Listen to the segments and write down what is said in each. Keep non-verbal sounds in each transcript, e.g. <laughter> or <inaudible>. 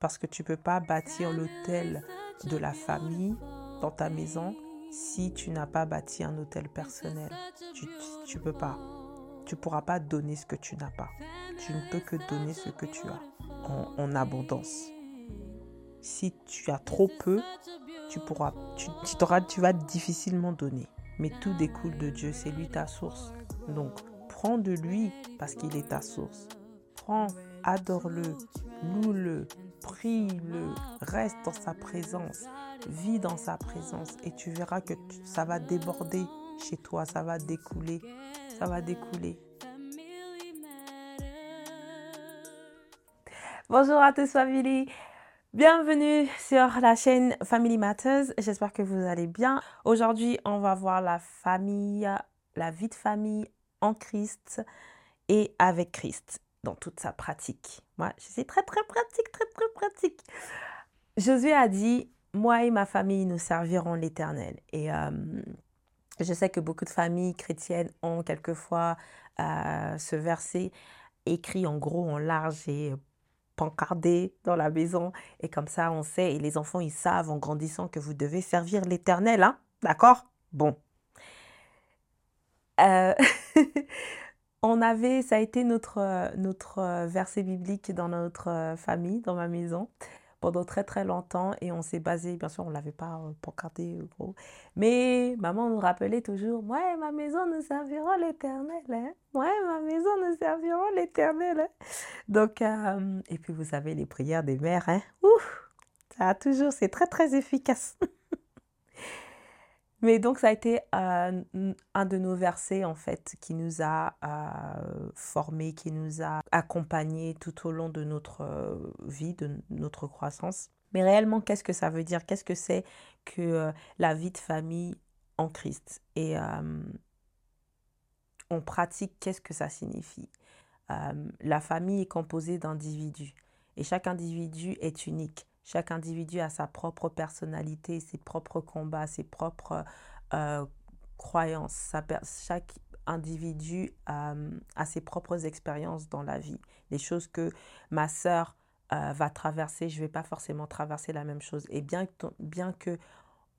Parce que tu ne peux pas bâtir l'hôtel de la famille dans ta maison si tu n'as pas bâti un hôtel personnel. Tu ne pourras pas donner ce que tu n'as pas. Tu ne peux que donner ce que tu as en, abondance. Si tu as trop peu, tu pourras, tu, tu vas difficilement donner. Mais tout découle de Dieu, c'est lui ta source. Donc, prends de lui parce qu'il est ta source. Prends, adore-le, loue-le, prie-le, reste dans sa présence, vis dans sa présence et tu verras que ça va déborder chez toi, ça va découler, ça va découler. Bonjour à tous family, bienvenue sur la chaîne Family Matters, j'espère que vous allez bien. Aujourd'hui on va voir la famille, la vie de famille en Christ et avec Christ dans toute sa pratique. Moi, je suis très très pratique, très très pratique. Josué a dit, moi et ma famille, nous servirons l'Éternel. Et euh, je sais que beaucoup de familles chrétiennes ont quelquefois euh, ce verset écrit en gros, en large et pancardé dans la maison. Et comme ça, on sait, et les enfants, ils savent en grandissant que vous devez servir l'Éternel. Hein D'accord? Bon. Euh, <laughs> on avait, ça a été notre, euh, notre euh, verset biblique dans notre euh, famille, dans ma maison, pendant très très longtemps. Et on s'est basé, bien sûr, on ne l'avait pas pancardé, gros. Mais maman nous rappelait toujours, ouais, ma maison nous servira l'éternel. Hein? Ouais, ma maison nous servira l'éternel. Hein? Donc, et puis vous savez, les prières des mères, hein? Ouf, ça a toujours, c'est très très efficace. <laughs> Mais donc ça a été un de nos versets en fait qui nous a formés, qui nous a accompagnés tout au long de notre euh, vie, de notre croissance. Mais réellement, qu'est-ce que ça veut dire? Qu'est-ce que c'est que euh, la vie de famille en Christ? Et on pratique, qu'est-ce que ça signifie? La famille est composée d'individus et chaque individu est unique. Chaque individu a sa propre personnalité, ses propres combats, ses propres euh, croyances. chaque individu euh, a ses propres expériences dans la vie. Les choses que ma sœur euh, va traverser, je ne vais pas forcément traverser la même chose. Et bien, bien que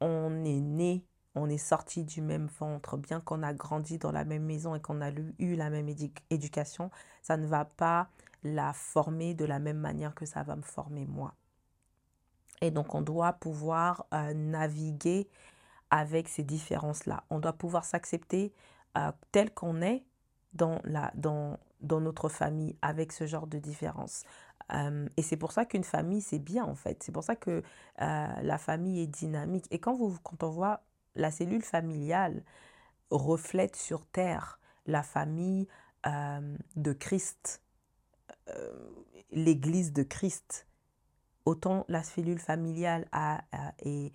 est né, on est sorti du même ventre, bien qu'on a grandi dans la même maison et qu'on a eu la même éducation, ça ne va pas la former de la même manière que ça va me former moi. Et donc, on doit pouvoir euh, naviguer avec ces différences-là. On doit pouvoir s'accepter euh, tel qu'on est dans, la, dans, dans notre famille avec ce genre de différence. Euh, et c'est pour ça qu'une famille, c'est bien en fait. C'est pour ça que la famille est dynamique. Et quand, vous, quand on voit la cellule familiale reflète sur Terre la famille de Christ, l'Église de Christ, autant la cellule familiale a, et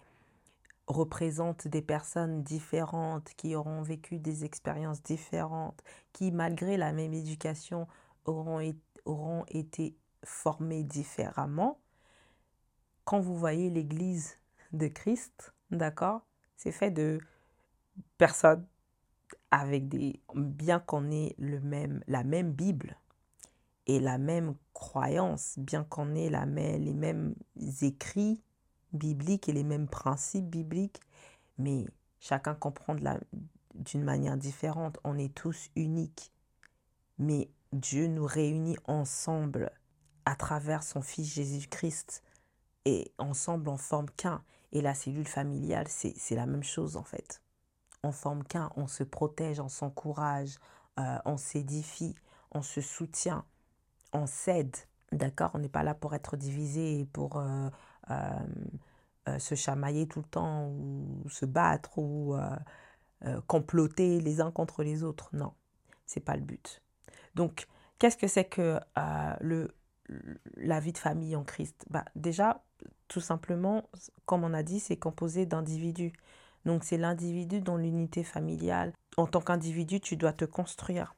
représente des personnes différentes qui auront vécu des expériences différentes, qui malgré la même éducation auront, auront été formées différemment. Quand vous voyez l'Église de Christ, d'accord, c'est fait de personnes avec des bien qu'on ait le même la même Bible, et la même croyance, bien qu'on ait la même, les mêmes écrits bibliques et les mêmes principes bibliques, mais chacun comprend d'une manière différente. On est tous uniques, mais Dieu nous réunit ensemble à travers son Fils Jésus-Christ et ensemble on forme qu'un. Et la cellule familiale, c'est la même chose en fait. On forme qu'un, on se protège, on s'encourage, euh, on s'édifie, on se soutient on cède, d'accord? On n'est pas là pour être divisé pour euh, euh, euh, se chamailler tout le temps ou se battre ou comploter les uns contre les autres. Non, c'est pas le but. Donc, qu'est-ce que c'est que le, la vie de famille en Christ? Bah, Déjà, tout simplement, comme on a dit, c'est composé d'individus. Donc, c'est l'individu dans l'unité familiale. En tant qu'individu, tu dois te construire.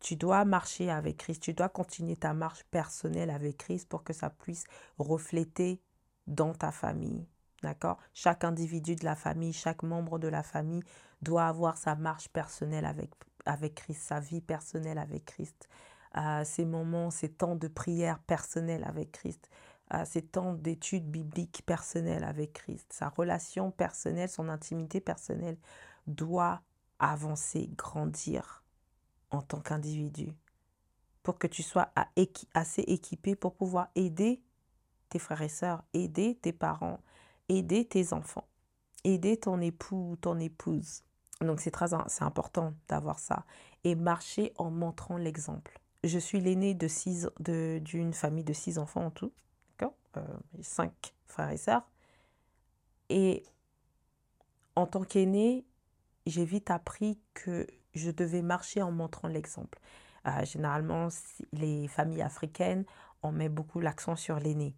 Tu dois marcher avec Christ, tu dois continuer ta marche personnelle avec Christ pour que ça puisse refléter dans ta famille. D'accord? Chaque individu de la famille, chaque membre de la famille doit avoir sa marche personnelle avec, Christ, sa vie personnelle avec Christ, euh, ses moments, ses temps de prière personnelle avec Christ. à ses temps d'études bibliques personnelles avec Christ. Sa relation personnelle, son intimité personnelle doit avancer, grandir en tant qu'individu pour que tu sois assez équipé pour pouvoir aider tes frères et sœurs, aider tes parents, aider tes enfants, aider ton époux ou ton épouse. Donc c'est très c'est important d'avoir ça et marcher en montrant l'exemple. Je suis l'aîné de six d'une famille de six enfants en tout, d'accord, euh, cinq frères et sœurs. Et en tant qu'aîné, j'ai vite appris que je devais marcher en montrant l'exemple. Euh, généralement, les familles africaines, on met beaucoup l'accent sur l'aîné.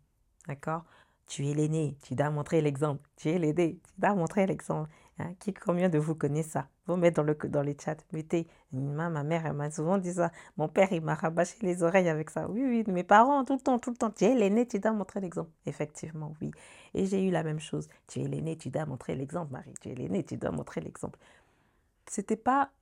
D'accord? Tu es l'aîné, tu dois montrer l'exemple. Tu es l'aîné, tu dois montrer l'exemple. Hein? Qui, combien de vous connaissez ça? Vous mettez dans, le, dans les chats, mettez. Ma, ma mère, elle m'a souvent dit ça. Mon père, il m'a rabâché les oreilles avec ça. Oui, oui, mes parents, tout le temps, tout le temps. Tu es l'aîné, tu dois montrer l'exemple. Effectivement, oui. Et j'ai eu la même chose. Tu es l'aîné, tu dois montrer l'exemple, Marie. Tu es l'aîné, tu dois montrer l'exemple. C'était pas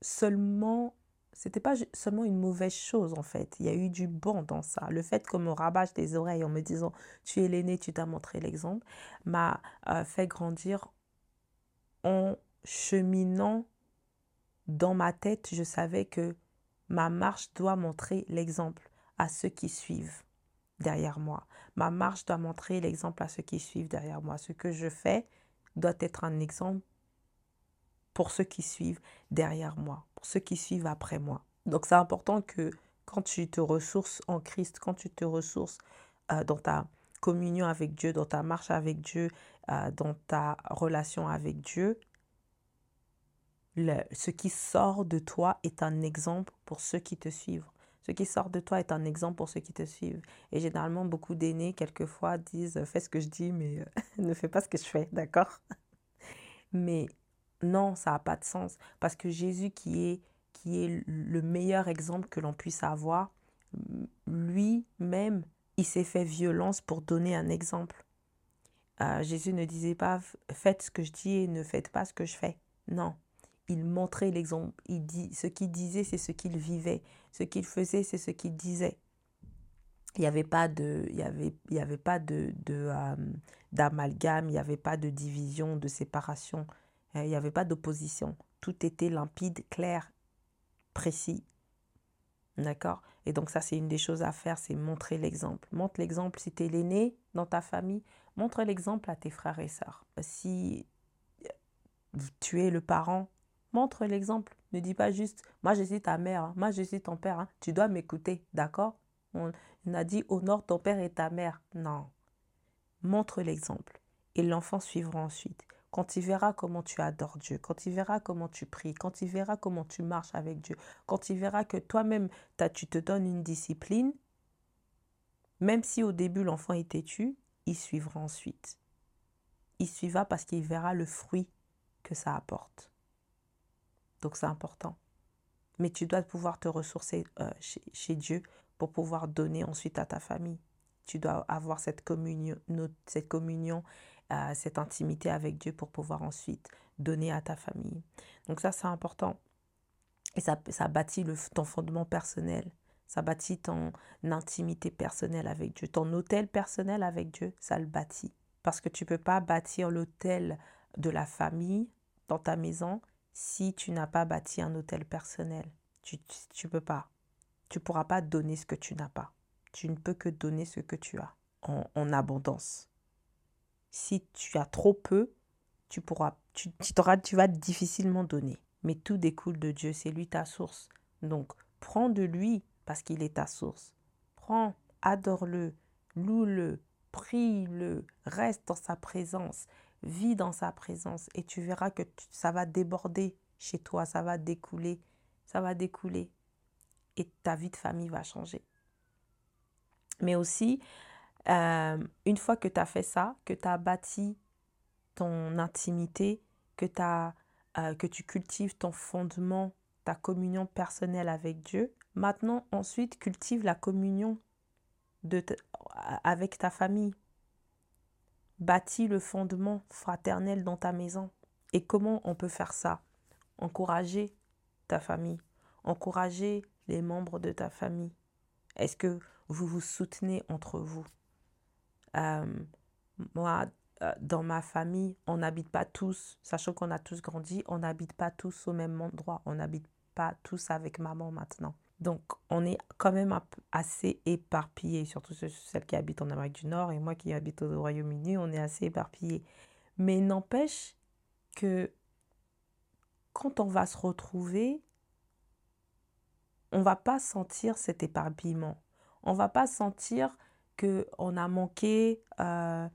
seulement c'était pas seulement une mauvaise chose en fait. Il y a eu du bon dans ça. Le fait qu'on me rabâche les oreilles en me disant tu es l'aîné, tu t'as montré l'exemple, m'a euh, fait grandir en cheminant dans ma tête. Je savais que ma marche doit montrer l'exemple à ceux qui suivent derrière moi. Ma marche doit montrer l'exemple à ceux qui suivent derrière moi. Ce que je fais doit être un exemple pour ceux qui suivent derrière moi, pour ceux qui suivent après moi. Donc c'est important que quand tu te ressources en Christ, quand tu te ressources euh, dans ta communion avec Dieu, dans ta marche avec Dieu, euh, dans ta relation avec Dieu, ce qui sort de toi est un exemple pour ceux qui te suivent. Ce qui sort de toi est un exemple pour ceux qui te suivent. Et généralement, beaucoup d'aînés, quelquefois, disent Fais ce que je dis, mais euh, <laughs> ne fais pas ce que je fais, d'accord? Mais non, ça n'a pas de sens. Parce que Jésus, qui est, qui est le meilleur exemple que l'on puisse avoir, lui-même, il s'est fait violence pour donner un exemple. Euh, Jésus ne disait pas faites ce que je dis et ne faites pas ce que je fais. Non, il montrait l'exemple. Il dit ce qu'il disait, c'est ce qu'il vivait. Ce qu'il faisait, c'est ce qu'il disait. Il n'y avait pas de, il y avait, il y avait pas de, euh, d'amalgame, il n'y avait pas de division, de séparation. Euh, il n'y avait pas d'opposition. Tout était limpide, clair, précis. D'accord? Et donc ça, c'est une des choses à faire, c'est montrer l'exemple. Montre l'exemple si tu es l'aîné dans ta famille. Montre l'exemple à tes frères et sœurs. Si tu es le parent, montre l'exemple. Ne dis pas juste, moi je suis ta mère, hein. moi je suis ton père. Hein. Tu dois m'écouter, d'accord? On a dit, honore ton père et ta mère. Non. Montre l'exemple. Et l'enfant suivra ensuite quand il verra comment tu adores Dieu, quand il verra comment tu pries, quand il verra comment tu marches avec Dieu, quand il verra que toi-même, tu te donnes une discipline, même si au début l'enfant est têtu, il suivra ensuite. Il suivra parce qu'il verra le fruit que ça apporte. Donc c'est important. Mais tu dois pouvoir te ressourcer euh, chez, chez, Dieu pour pouvoir donner ensuite à ta famille. Tu dois avoir cette cette communion cette intimité avec Dieu pour pouvoir ensuite donner à ta famille. Donc ça, c'est important. Et ça, ça bâtit le, ton fondement personnel. Ça bâtit ton intimité personnelle avec Dieu. Ton hôtel personnel avec Dieu, ça le bâtit. Parce que tu ne peux pas bâtir l'hôtel de la famille dans ta maison si tu n'as pas bâti un hôtel personnel. Tu ne peux pas. Tu ne pourras pas donner ce que tu n'as pas. Tu ne peux que donner ce que tu as en abondance si tu as trop peu, tu pourras, tu, tu vas difficilement donner. Mais tout découle de Dieu, c'est lui ta source. Donc, prends de lui parce qu'il est ta source. Prends, adore-le, loue-le, prie-le, reste dans sa présence, vis dans sa présence et tu verras que ça va déborder chez toi, ça va découler, ça va découler et ta vie de famille va changer. Mais aussi, euh, une fois que tu as fait ça, que tu as bâti ton intimité, que, euh, que tu cultives ton fondement, ta communion personnelle avec Dieu, maintenant, ensuite, cultive la communion de avec ta famille. Bâtis le fondement fraternel dans ta maison. Et comment on peut faire ça? Encourager ta famille, encourager les membres de ta famille. Est-ce que vous vous soutenez entre vous? Moi, dans ma famille, on n'habite pas tous, sachant qu'on a tous grandi, on n'habite pas tous au même endroit. On n'habite pas tous avec maman maintenant. Donc, on est quand même assez éparpillés, surtout celles qui habitent en Amérique du Nord et moi qui habite au Royaume-Uni, on est assez éparpillés. Mais n'empêche que quand on va se retrouver, on va pas sentir cet éparpillement. On va pas sentir que on a manqué euh,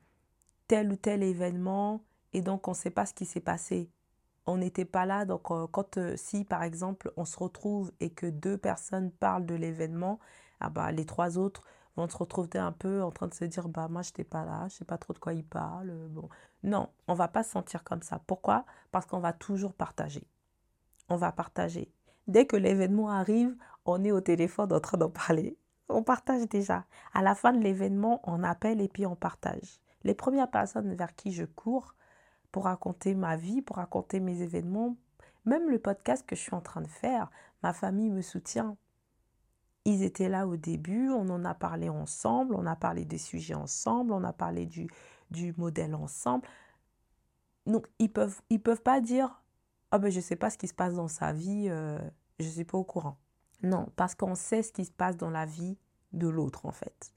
tel ou tel événement et donc on ne sait pas ce qui s'est passé. On n'était pas là, donc euh, quand euh, si par exemple on se retrouve et que deux personnes parlent de l'événement, ah bah, les trois autres vont se retrouver un peu en train de se dire bah moi je n'étais pas là, je sais pas trop de quoi ils parlent. Bon, non, on va pas se sentir comme ça. Pourquoi? Parce qu'on va toujours partager. On va partager. Dès que l'événement arrive, on est au téléphone en train d'en parler. On partage déjà. À la fin de l'événement, on appelle et puis on partage. Les premières personnes vers qui je cours pour raconter ma vie, pour raconter mes événements, même le podcast que je suis en train de faire, ma famille me soutient. Ils étaient là au début, on en a parlé ensemble, on a parlé des sujets ensemble, on a parlé du, du modèle ensemble. Donc, ils peuvent, ils peuvent pas dire Ah ben, je ne sais pas ce qui se passe dans sa vie, euh, je ne suis pas au courant. Non, parce qu'on sait ce qui se passe dans la vie de l'autre, en fait.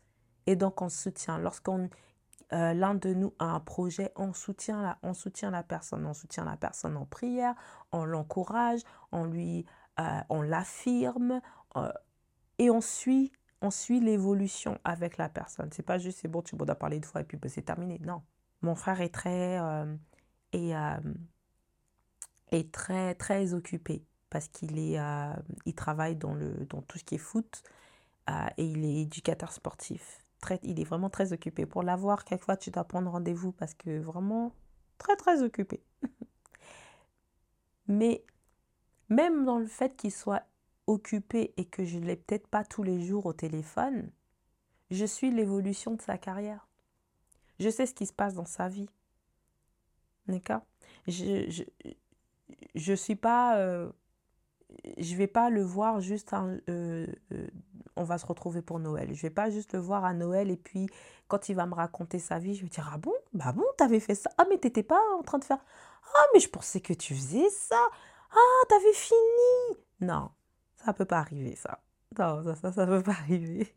Et donc, on soutient. Lorsqu'on euh, l'un de nous a un projet, on soutient, la, on soutient la personne. On soutient la personne en prière, on l'encourage, on lui, euh, on l'affirme et on suit, on suit l'évolution avec la personne. C'est pas juste c'est bon, tu dois parler une fois et puis ben, c'est terminé. Non. Mon frère est très et, est très très occupé parce qu'il est, euh, il travaille dans, le, dans tout ce qui est foot euh, et il est éducateur sportif. Il est vraiment très occupé. Pour l'avoir, quelquefois, tu dois prendre rendez-vous parce que vraiment, très, très occupé. <laughs> Mais même dans le fait qu'il soit occupé et que je ne l'ai peut-être pas tous les jours au téléphone, je suis l'évolution de sa carrière. Je sais ce qui se passe dans sa vie. D'accord? Je ne je, suis pas... Euh, je vais pas le voir juste, euh, euh, on va se retrouver pour Noël. Je vais pas juste le voir à Noël et puis quand il va me raconter sa vie, je vais dire ah bon, bah bon, t'avais fait ça? Ah mais t'étais pas en train de faire. Ah mais je pensais que tu faisais ça. Ah t'avais fini. Non, ça peut pas arriver ça. Non, ça ça ça peut pas arriver.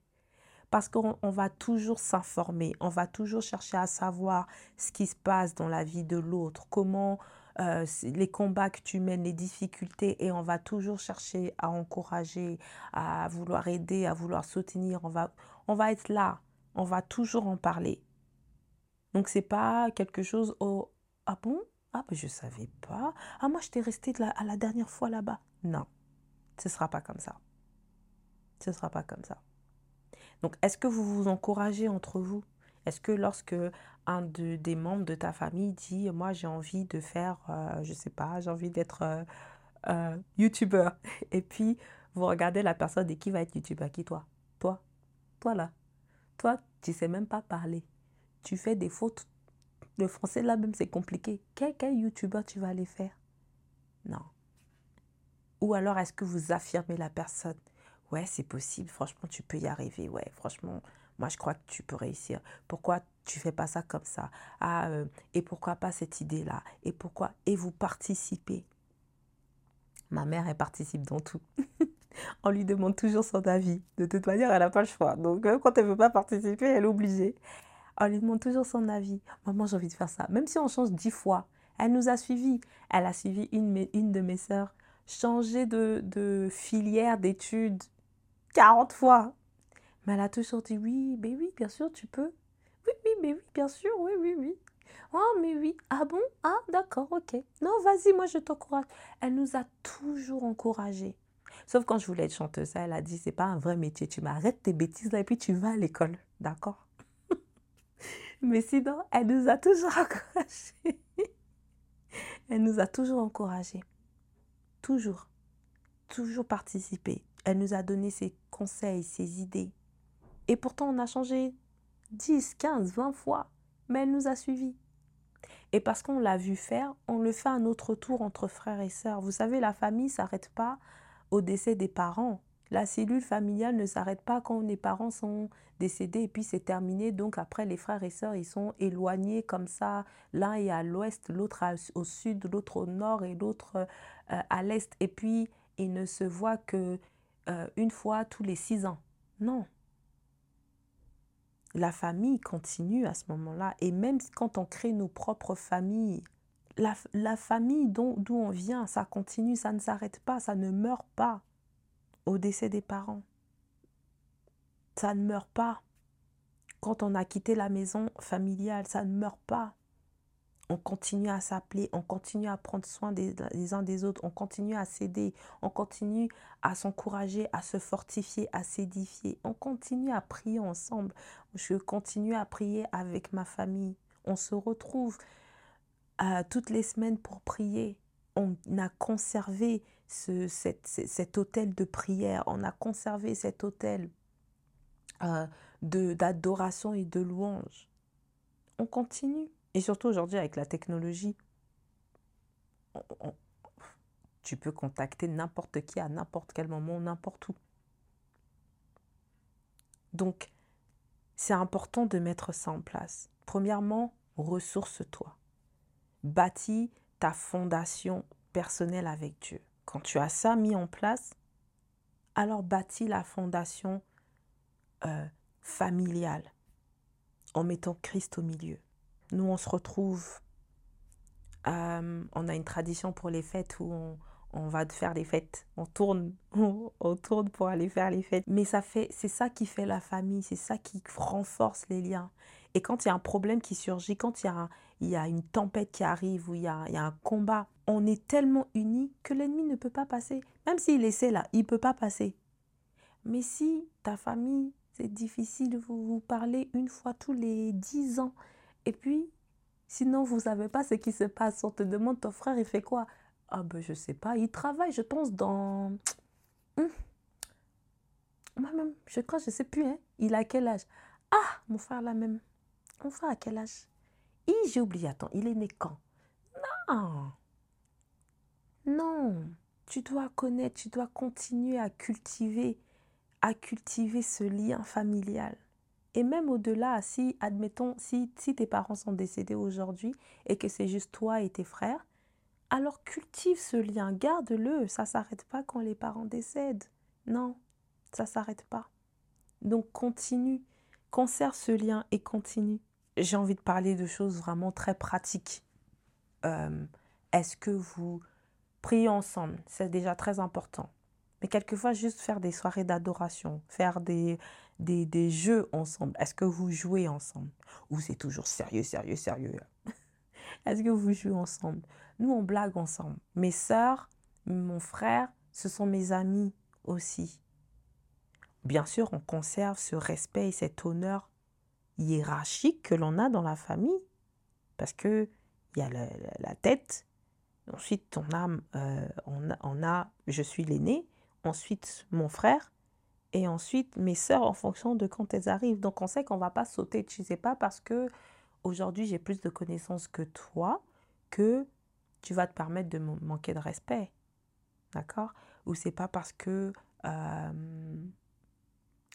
Parce qu'on va toujours s'informer, on va toujours chercher à savoir ce qui se passe dans la vie de l'autre, comment euh, les combats que tu mènes, les difficultés, et on va toujours chercher à encourager, à vouloir aider, à vouloir soutenir. On va, on va être là, on va toujours en parler. Donc c'est pas quelque chose oh ah bon? Ah ben je savais pas. Ah moi j'étais restée la, à la dernière fois là-bas. Non. Ce sera pas comme ça. Ce sera pas comme ça. Donc est-ce que vous vous encouragez entre vous? Est-ce que lorsque un de, des membres de ta famille dit moi j'ai envie de faire euh, je sais pas j'ai envie d'être euh, euh, et puis vous regardez la personne et qui va être youtubeur qui toi? Toi. Toi là. Toi tu sais même pas parler. Tu fais des fautes. Le français là même c'est compliqué. Quel, quel youtubeur tu vas aller faire? Non. Ou alors est-ce que vous affirmez la personne? Ouais c'est possible. Franchement tu peux y arriver. Ouais franchement moi, je crois que tu peux réussir. Pourquoi tu fais pas ça comme ça? Ah, euh, et pourquoi pas cette idée-là? Et pourquoi? Et vous participez. Ma mère, elle participe dans tout. <laughs> On lui demande toujours son avis. De toute manière, elle n'a pas le choix. Donc, euh, quand elle veut pas participer, elle est obligée. On lui demande toujours son avis. Maman, j'ai envie de faire ça. Même si on change dix fois. Elle nous a suivis. Elle a suivi une, une de mes sœurs. Changer de, de filière d'études 40 fois. Mais elle a toujours dit oui, mais oui, bien sûr, tu peux. Oui, oui, mais oui, bien sûr, oui, oui, oui. Oh, mais oui. Ah bon? Ah, d'accord, ok. Non, vas-y, moi, je t'encourage. Elle nous a toujours encouragés. Sauf quand je voulais être chanteuse, elle a dit, c'est pas un vrai métier. Tu m'arrêtes tes bêtises là et puis tu vas à l'école. D'accord? <laughs> Mais sinon, elle nous a toujours <laughs> encouragés. elle nous a toujours encouragés. Toujours. Toujours participé. Elle nous a donné ses conseils, ses idées. Et pourtant, on a changé 10, 15, 20 fois, mais elle nous a suivis. Et parce qu'on l'a vu faire, on le fait à notre tour entre frères et sœurs. Vous savez, la famille ne s'arrête pas au décès des parents. La cellule familiale ne s'arrête pas quand les parents sont décédés et puis c'est terminé. Donc après, les frères et sœurs, ils sont éloignés comme ça. L'un est à l'ouest, l'autre au sud, l'autre au nord et l'autre euh, à l'est. Et puis, ils ne se voient que euh, une fois tous les six ans. Non. La famille continue à ce moment-là. Et même quand on crée nos propres familles, la, famille d'où on vient, ça continue, ça ne s'arrête pas, ça ne meurt pas au décès des parents. Ça ne meurt pas. Quand on a quitté la maison familiale, ça ne meurt pas. On continue à s'appeler, on continue à prendre soin des, uns des autres, on continue à s'aider, on continue à s'encourager, à se fortifier, à s'édifier. On continue à prier ensemble. Je continue à prier avec ma famille. On se retrouve euh, toutes les semaines pour prier. On a conservé ce, cet hôtel de prière, on a conservé cet hôtel euh, d'adoration et de louange. On continue. Et surtout aujourd'hui avec la technologie, tu peux contacter n'importe qui à n'importe quel moment, n'importe où. Donc, c'est important de mettre ça en place. Premièrement, ressource-toi. Bâtis ta fondation personnelle avec Dieu. Quand tu as ça mis en place, alors bâtis la fondation euh, familiale en mettant Christ au milieu. Nous, on se retrouve, euh, on a une tradition pour les fêtes où on, va faire des fêtes, on tourne, <laughs> on, tourne pour aller faire les fêtes. Mais ça fait, c'est ça qui fait la famille, c'est ça qui renforce les liens. Et quand il y a un problème qui surgit, quand il y a, il y a une tempête qui arrive ou il y a, il y a un combat, on est tellement unis que l'ennemi ne peut pas passer. Même s'il essaie là, il ne peut pas passer. Mais si ta famille, c'est difficile, vous vous parlez une fois tous les dix ans, et puis, sinon vous ne savez pas ce qui se passe, on te demande ton frère, il fait quoi? Ah ben je sais pas, il travaille, je pense, dans... Hum. Moi-même, je crois, je ne sais plus, hein. il a quel âge? Ah, mon frère là même. Mon frère à quel âge? J'ai oublié, attends, il est né quand? Non. Non. Tu dois connaître, tu dois continuer à cultiver, à cultiver ce lien familial. Et même au-delà, si, admettons, si, si tes parents sont décédés aujourd'hui et que c'est juste toi et tes frères, alors cultive ce lien, garde-le. Ça s'arrête pas quand les parents décèdent. Non, ça s'arrête pas. Donc continue, conserve ce lien et continue j'ai envie de parler de choses vraiment très pratiques. Euh, est-ce que vous priez ensemble? C'est déjà très important. Mais quelquefois, juste faire des soirées d'adoration, faire des, des, des, jeux ensemble. Est-ce que vous jouez ensemble? Ou c'est toujours sérieux, sérieux, sérieux? <laughs> Est-ce que vous jouez ensemble? Nous, on blague ensemble. Mes sœurs, mon frère, ce sont mes amis aussi. Bien sûr, on conserve ce respect et cet honneur hiérarchique que l'on a dans la famille. Parce que il y a la, tête, ensuite on a, euh, on, a, je suis l'aîné, ensuite mon frère, et ensuite mes sœurs en fonction de quand elles arrivent. Donc on sait qu'on va pas sauter. Tu sais pas parce que aujourd'hui j'ai plus de connaissances que toi que tu vas te permettre de manquer de respect. D'accord? Ou c'est pas parce que euh,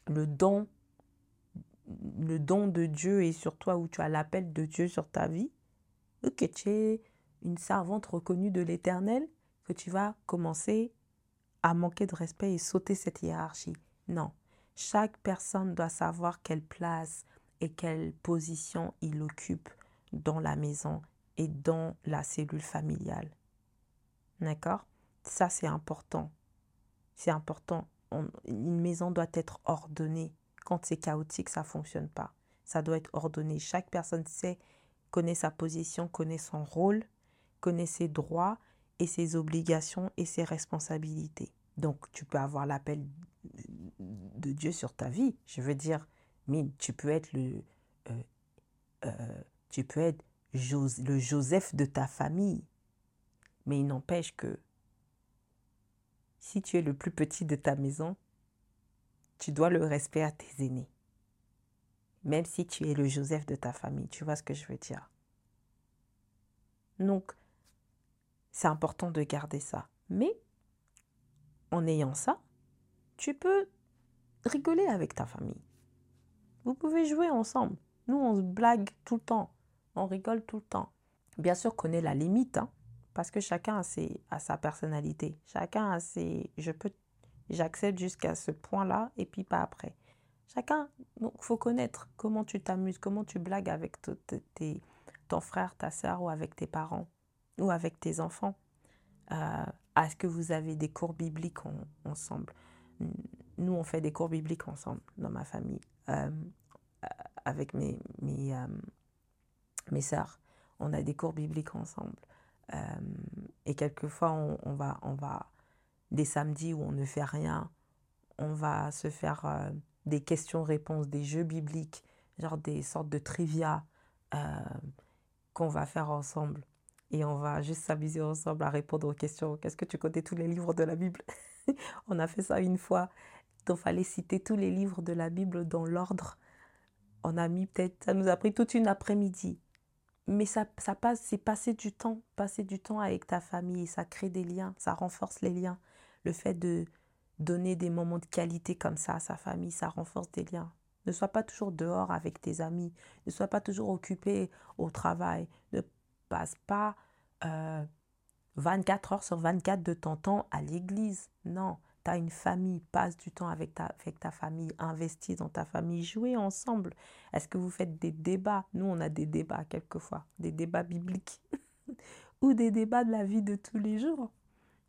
le don le don de Dieu est sur toi ou tu as l'appel de Dieu sur ta vie, que tu es une servante reconnue de l'Éternel, que tu vas commencer à manquer de respect et sauter cette hiérarchie. Non, chaque personne doit savoir quelle place et quelle position il occupe dans la maison et dans la cellule familiale. D'accord? Ça, c'est important. C'est important. une maison doit être ordonnée. Quand c'est chaotique, ça ne fonctionne pas. Ça doit être ordonné. Chaque personne sait, connaît sa position, connaît son rôle, connaît ses droits et ses obligations et ses responsabilités. Donc, tu peux avoir l'appel de Dieu sur ta vie. Je veux dire, mais tu peux être le, euh, euh, tu peux être le Joseph de ta famille. Mais il n'empêche que si tu es le plus petit de ta maison, tu dois le respect à tes aînés. Même si tu es le Joseph de ta famille, tu vois ce que je veux dire. Donc, c'est important de garder ça. Mais, en ayant ça, tu peux rigoler avec ta famille. Vous pouvez jouer ensemble. Nous, on se blague tout le temps. On rigole tout le temps. Bien sûr, connaît la limite, hein, parce que chacun a, ses, a sa personnalité. Chacun a ses... Je peux... J'accepte jusqu'à ce point-là et puis pas après. Chacun, il faut connaître comment tu t'amuses, comment tu blagues avec ton frère, ta soeur ou avec tes parents ou avec tes enfants. Euh, Est-ce que vous avez des cours bibliques ensemble Nous, on fait des cours bibliques ensemble dans ma famille, euh, avec mes, mes, euh, mes soeurs. On a des cours bibliques ensemble. Euh, et quelquefois, on, on, va, on va, des samedis où on ne fait rien, on va se faire euh, des questions-réponses, des jeux bibliques, genre des sortes de trivia euh, qu'on va faire ensemble et on va juste s'amuser ensemble à répondre aux questions. Qu'est-ce que tu connais tous les livres de la Bible? <laughs> On a fait ça une fois. Il fallait citer tous les livres de la Bible dans l'ordre. On a mis peut-être, ça nous a pris toute une après-midi. Mais ça, ça passe, c'est passer du temps, passer du temps avec ta famille, ça crée des liens, ça renforce les liens. Le fait de donner des moments de qualité comme ça à sa famille, ça renforce des liens. Ne sois pas toujours dehors avec tes amis, ne sois pas toujours occupé au travail, ne passe pas euh, 24 heures sur 24 de ton temps à l'église. Non, tu as une famille, passe du temps avec ta, avec ta famille, investis dans ta famille, jouez ensemble. Est-ce que vous faites des débats? Nous, on a des débats quelquefois, des débats bibliques <laughs> ou des débats de la vie de tous les jours.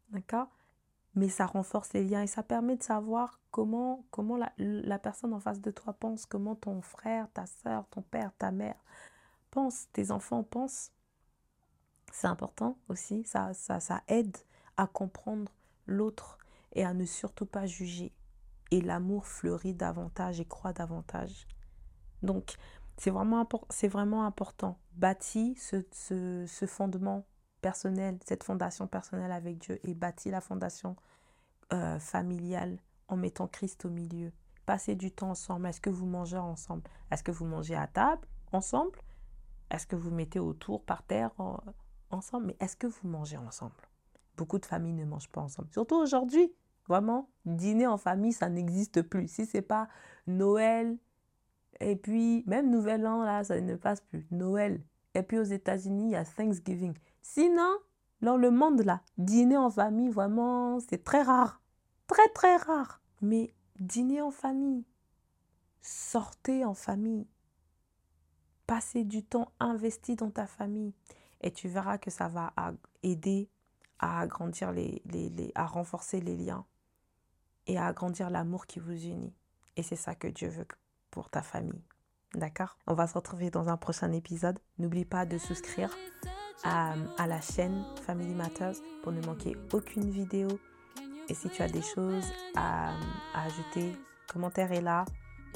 D'accord? Mais ça renforce les liens et ça permet de savoir comment, comment la, la, personne en face de toi pense, comment ton frère, ta soeur, ton père, ta mère pense, tes enfants pensent. C'est important aussi, ça, ça, ça aide à comprendre l'autre et à ne surtout pas juger. Et l'amour fleurit davantage et croît davantage. Donc, c'est vraiment, c'est vraiment important. Bâtis ce, ce, ce fondement personnel, cette fondation personnelle avec Dieu et bâtis la fondation euh, familiale en mettant Christ au milieu. Passez du temps ensemble. Est-ce que vous mangez ensemble? Est-ce que vous mangez à table ensemble? Est-ce que vous mettez autour, par terre, en, ensemble Mais est-ce que vous mangez ensemble? Beaucoup de familles ne mangent pas ensemble. Surtout aujourd'hui, vraiment, dîner en famille, ça n'existe plus. Si c'est pas Noël, et puis même Nouvel An, là, ça ne passe plus. Noël. Et puis aux États-Unis, il y a Thanksgiving. Sinon, dans le monde là, dîner en famille, vraiment, c'est très rare. Très, très rare. Mais dîner en famille, sortez en famille, passez du temps investi dans ta famille et tu verras que ça va aider à agrandir les, les, à renforcer les liens et à agrandir l'amour qui vous unit. Et c'est ça que Dieu veut pour ta famille. D'accord? On va se retrouver dans un prochain épisode. N'oublie pas de souscrire à, à, la chaîne Family Matters pour ne manquer aucune vidéo. Et si tu as des choses à, à ajouter, commentaire est là.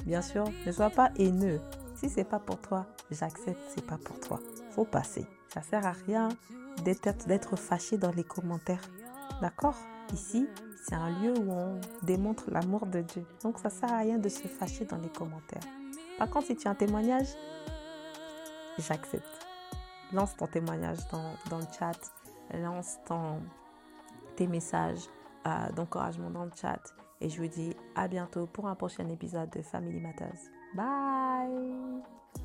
Bien sûr, ne sois pas haineux. Si c'est pas pour toi, j'accepte, c'est pas pour toi. Faut passer. Ça sert à rien d'être fâché dans les commentaires. D'accord? Ici, c'est un lieu où on démontre l'amour de Dieu. Donc ça sert à rien de se fâcher dans les commentaires. Par contre, si tu as un témoignage, j'accepte. Lance ton témoignage dans, le chat. Lance tes messages euh, d'encouragement dans le chat. Et je vous dis à bientôt pour un prochain épisode de Family Matters. Bye